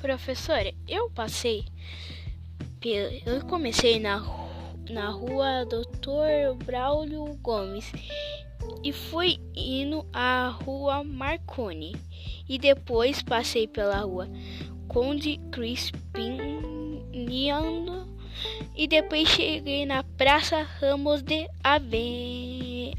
professora, eu passei. Eu comecei na, na rua Doutor Braulio Gomes e fui indo à rua Marconi. E depois passei pela rua Conde Crispiniano e depois cheguei na Praça Ramos de Ave,